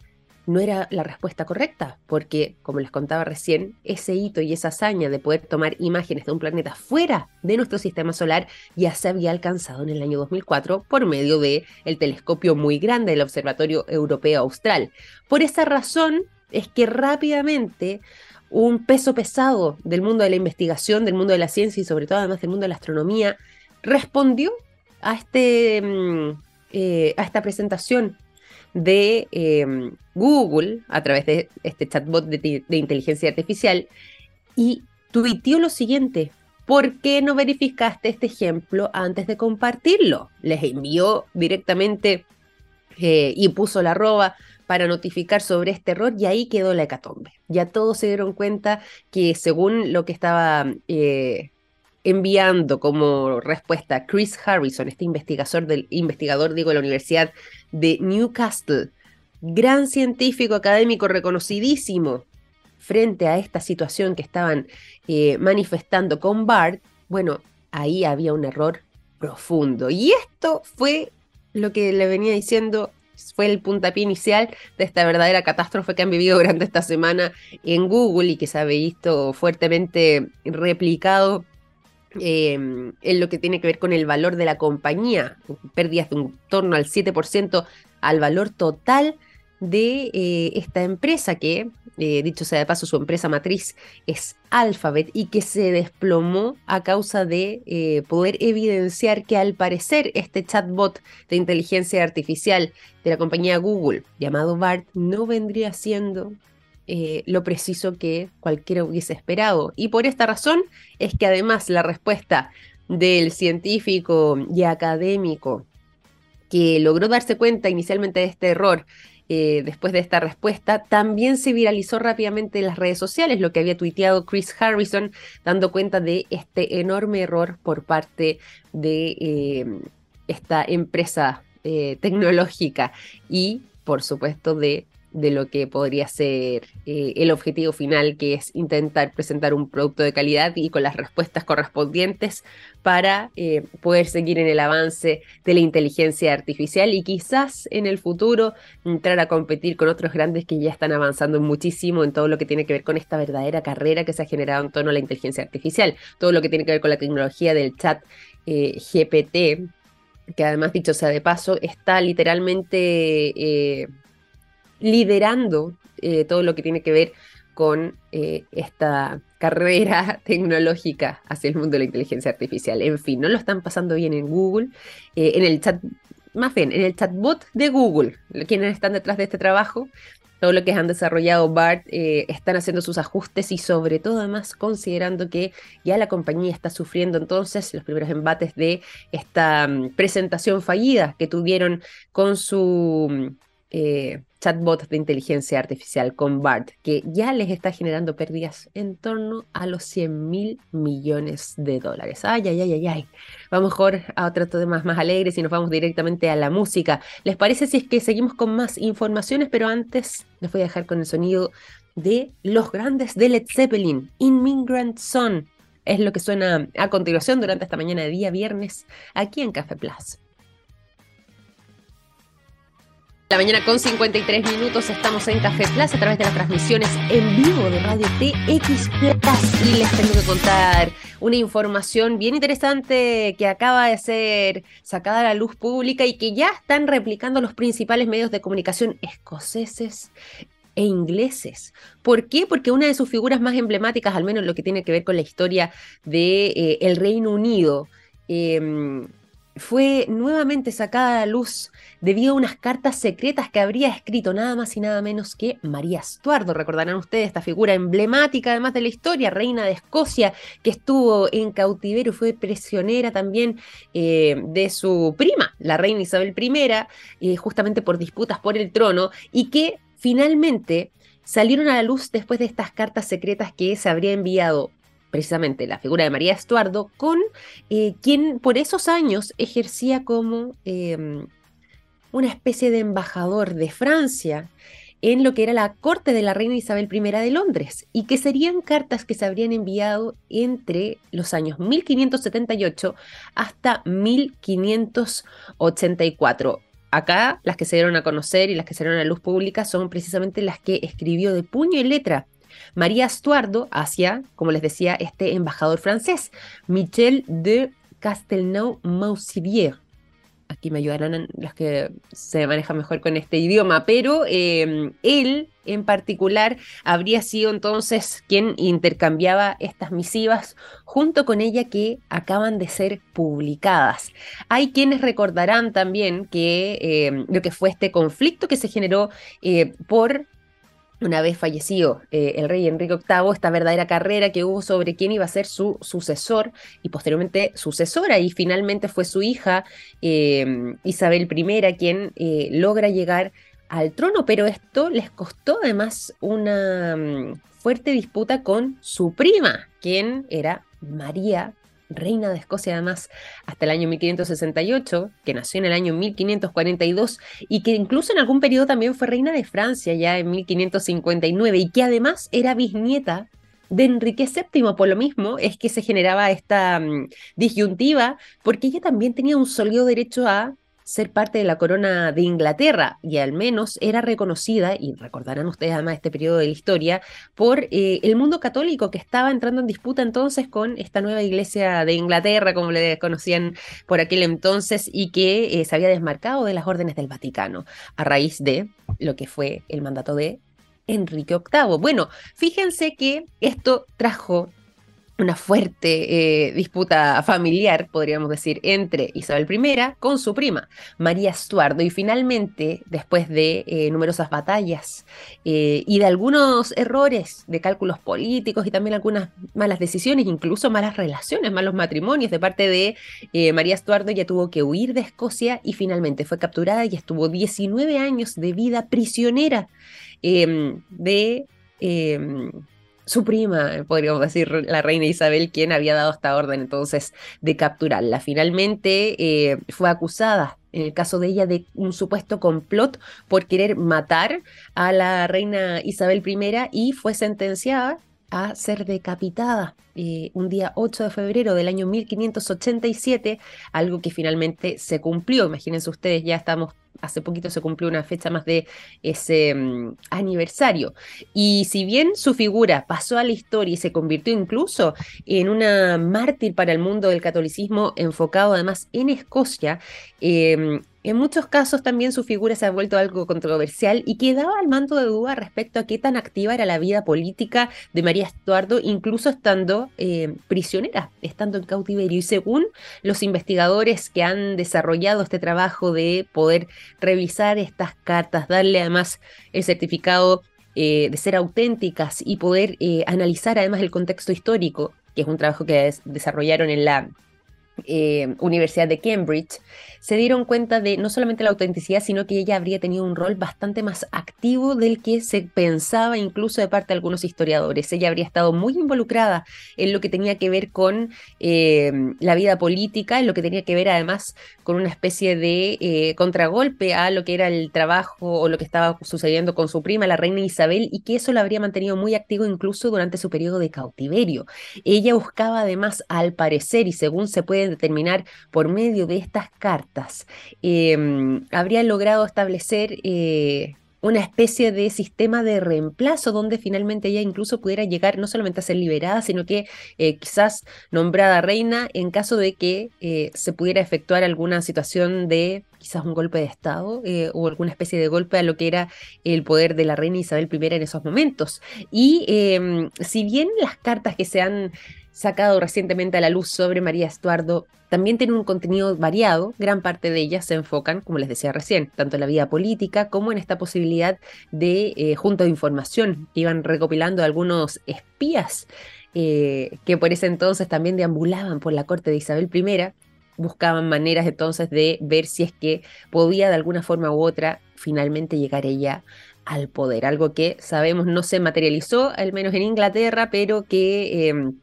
Speaker 1: no era la respuesta correcta, porque, como les contaba recién, ese hito y esa hazaña de poder tomar imágenes de un planeta fuera de nuestro sistema solar ya se había alcanzado en el año 2004 por medio del el telescopio muy grande del Observatorio Europeo Austral. Por esa razón es que rápidamente un peso pesado del mundo de la investigación, del mundo de la ciencia y sobre todo además del mundo de la astronomía respondió a, este, mm, eh, a esta presentación de em, Google a través de este chatbot de, inteligencia artificial y tuiteó lo siguiente. ¿Por qué no verificaste este ejemplo antes de compartirlo? Les envió directamente eh, y puso la arroba para notificar sobre este error y ahí quedó la hecatombe. Ya todos se dieron cuenta que según lo que estaba eh, enviando como respuesta Chris Harrison, este investigador, del, investigador digo, de la Universidad de Newcastle, gran científico académico reconocidísimo frente a esta situación que estaban eh, manifestando con Bart, bueno, ahí había un error profundo. Y esto fue lo que le venía diciendo, fue el puntapié inicial de esta verdadera catástrofe que han vivido durante esta semana en Google y que se ha visto fuertemente replicado Em, en lo que tiene que ver con el valor de la compañía, pérdidas de un torno al 7% al valor total de eh, esta empresa que, eh, dicho sea de paso, su empresa matriz es Alphabet y que se desplomó a causa de eh, poder evidenciar que al parecer este chatbot de inteligencia artificial de la compañía Google llamado BART no vendría siendo eh, lo preciso que cualquiera hubiese esperado. Y por esta razón es que además la respuesta del científico y académico que logró darse cuenta inicialmente de este error eh, después de esta respuesta, también se viralizó rápidamente en las redes sociales, lo que había tuiteado Chris Harrison, dando cuenta de este enorme error por parte de eh, esta empresa tecnológica y, por supuesto, de de lo que podría ser eh, el objetivo final, que es intentar presentar un producto de calidad y con las respuestas correspondientes para eh, poder seguir en el avance de la inteligencia artificial y quizás en el futuro entrar a competir con otros grandes que ya están avanzando muchísimo en todo lo que tiene que ver con esta verdadera carrera que se ha generado en torno a la inteligencia artificial, todo lo que tiene que ver con la tecnología del chat eh, GPT, que además dicho sea de paso, está literalmente liderando eh, todo lo que tiene que ver con eh, esta carrera tecnológica hacia el mundo de la inteligencia artificial. En fin, no lo están pasando bien en Google. Eh, en el chat más bien en el chatbot de Google, quienes están detrás de este trabajo, todo lo que han desarrollado BART, están haciendo sus ajustes y sobre todo además considerando que ya la compañía está sufriendo entonces los primeros embates de esta mm, presentación fallida que tuvieron con su mm, eh, chatbot de inteligencia artificial con BART, que ya les está generando pérdidas en torno a los 100 mil millones de dólares. Ay, ay, ay, ay, ay. Vamos mejor a otros temas más alegres y nos vamos directamente a la música. ¿Les parece si es que seguimos con más informaciones? Pero antes les voy a dejar con el sonido de los grandes de Led Zeppelin, Immigrant Son. Es lo que suena a continuación durante esta mañana de día viernes aquí en Café Plus. La mañana con 53 minutos estamos en Café Plaza a través de las transmisiones en vivo de Radio TX Plus y les tengo que contar una información bien interesante que acaba de ser sacada a la luz pública y que ya están replicando los principales medios de comunicación escoceses e ingleses. ¿Por qué? Porque una de sus figuras más emblemáticas, al menos lo que tiene que ver con la historia del de, eh, Reino Unido, eh, fue nuevamente sacada a la luz debido a unas cartas secretas que habría escrito nada más y nada menos que María Estuardo. Recordarán ustedes esta figura emblemática además de la historia, reina de Escocia, que estuvo en cautiverio fue prisionera también eh, de su prima, la reina Isabel I, eh, justamente por disputas por el trono, y que finalmente salieron a la luz después de estas cartas secretas que se habría enviado precisamente la figura de María Estuardo, con eh, quien por esos años ejercía como una especie de embajador de Francia en lo que era la corte de la reina Isabel I de Londres, y que serían cartas que se habrían enviado entre los años 1578 hasta 1584. Acá las que se dieron a conocer y las que se dieron a luz pública son precisamente las que escribió de puño y letra María Estuardo hacia, como les decía, este embajador francés, Michel de Castelnau-Mausivier. Aquí me ayudarán los que se manejan mejor con este idioma, pero em, él en particular habría sido entonces quien intercambiaba estas misivas junto con ella que acaban de ser publicadas. Hay quienes recordarán también que em, lo que fue este conflicto que se generó eh, por una vez fallecido eh, el rey Enrique VIII, esta verdadera carrera que hubo sobre quién iba a ser su sucesor y posteriormente sucesora, y finalmente fue su hija eh, Isabel I quien eh, logra llegar al trono, pero esto les costó además una mm, fuerte disputa con su prima, quien era María reina de Escocia además hasta el año 1568, que nació en el año 1542 y que incluso en algún periodo también fue reina de Francia ya en 1559 y que además era bisnieta de Enrique VII. Por lo mismo es que se generaba esta mm, disyuntiva porque ella también tenía un sólido derecho a ser parte de la corona de Inglaterra y al menos era reconocida, y recordarán ustedes además este periodo de la historia, por eh, el mundo católico que estaba entrando en disputa entonces con esta nueva iglesia de Inglaterra, como le conocían por aquel entonces, y que eh, se había desmarcado de las órdenes del Vaticano a raíz de lo que fue el mandato de Enrique VIII. Bueno, fíjense que esto trajo una fuerte eh, disputa familiar, podríamos decir, entre Isabel I con su prima, María Estuardo. Y finalmente, después de eh, numerosas batallas eh, y de algunos errores de cálculos políticos y también algunas malas decisiones, incluso malas relaciones, malos matrimonios de parte de María Estuardo, ella tuvo que huir de Escocia y finalmente fue capturada y estuvo 19 años de vida prisionera em, de em, su prima, podríamos decir, la reina Isabel, quien había dado esta orden entonces de capturarla. Finalmente eh, fue acusada, en el caso de ella, de un supuesto complot por querer matar a la reina Isabel I y fue sentenciada a ser decapitada eh, un día 8 de febrero del año 1587, algo que finalmente se cumplió. Imagínense ustedes, ya estamos hace poquito se cumplió una fecha más de ese mm, aniversario. Y si bien su figura pasó a la historia y se convirtió incluso en una mártir para el mundo del catolicismo, enfocado además en Escocia, em, en muchos casos también su figura se ha vuelto algo controversial y quedaba al manto de duda respecto a qué tan activa era la vida política de María Estuardo, incluso estando eh, prisionera, estando en cautiverio. Y según los investigadores que han desarrollado este trabajo de poder revisar estas cartas, darle además el certificado eh, de ser auténticas y poder eh, analizar además el contexto histórico, que es un trabajo que desarrollaron en la eh, Universidad de Cambridge, se dieron cuenta de no solamente la autenticidad, sino que ella habría tenido un rol bastante más activo del que se pensaba incluso de parte de algunos historiadores. Ella habría estado muy involucrada en lo que tenía que ver con eh, la vida política, en lo que tenía que ver además con una especie de eh, contragolpe a lo que era el trabajo o lo que estaba sucediendo con su prima, la reina Isabel, y que eso la habría mantenido muy activo incluso durante su periodo de cautiverio. Ella buscaba además, al parecer, y según se puede determinar por medio de estas cartas, em, habría logrado establecer eh, una especie de sistema de reemplazo donde finalmente ella incluso pudiera llegar no solamente a ser liberada, sino que eh, quizás nombrada reina en caso de que eh, se pudiera efectuar alguna situación de quizás un golpe de Estado o alguna especie de golpe a lo que era el poder de la reina Isabel I en esos momentos. Y em, si bien las cartas que se han sacado recientemente a la luz sobre María Estuardo también tiene un contenido variado, gran parte de ellas se enfocan, como les decía recién, tanto en la vida política como en esta posibilidad de eh, de información que iban recopilando algunos espías eh, que por ese entonces también deambulaban por la corte de Isabel I, buscaban maneras entonces de ver si es que podía de alguna forma u otra finalmente llegar ella al poder, algo que sabemos no se materializó, al menos en Inglaterra, pero que... Em,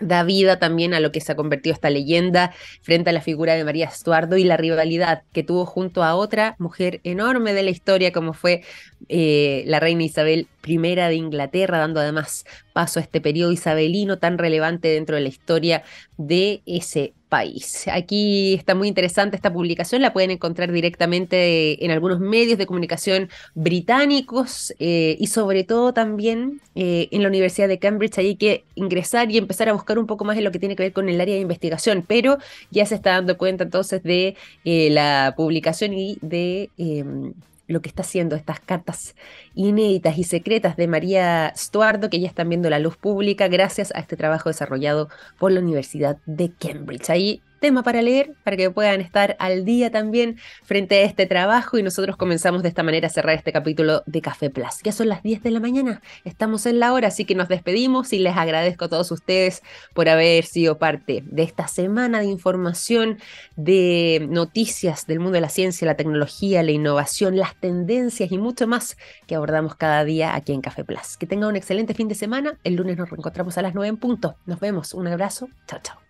Speaker 1: da vida también a lo que se ha convertido esta leyenda frente a la figura de María Estuardo y la rivalidad que tuvo junto a otra mujer enorme de la historia como fue eh, la reina Isabel I de Inglaterra, dando además paso a este periodo isabelino tan relevante dentro de la historia de ese país. Aquí está muy interesante esta publicación, la pueden encontrar directamente en algunos medios de comunicación británicos eh, y sobre todo también eh, en la Universidad de Cambridge. Hay que ingresar y empezar a buscar un poco más en lo que tiene que ver con el área de investigación, pero ya se está dando cuenta entonces de eh, la publicación y de em, lo que está haciendo estas cartas inéditas y secretas de María Stuardo, que ya están viendo la luz pública gracias a este trabajo desarrollado por la Universidad de Cambridge. Ahí tema para leer, para que puedan estar al día también frente a este trabajo y nosotros comenzamos de esta manera a cerrar este capítulo de Café Plus. Ya son las 10 de la mañana, estamos en la hora, así que nos despedimos y les agradezco a todos ustedes por haber sido parte de esta semana de información, de noticias del mundo de la ciencia, la tecnología, la innovación, las tendencias y mucho más que abordamos cada día aquí en Café Plus. Que tengan un excelente fin de semana, el lunes nos reencontramos a las 9 en punto. Nos vemos, un abrazo, chao chao.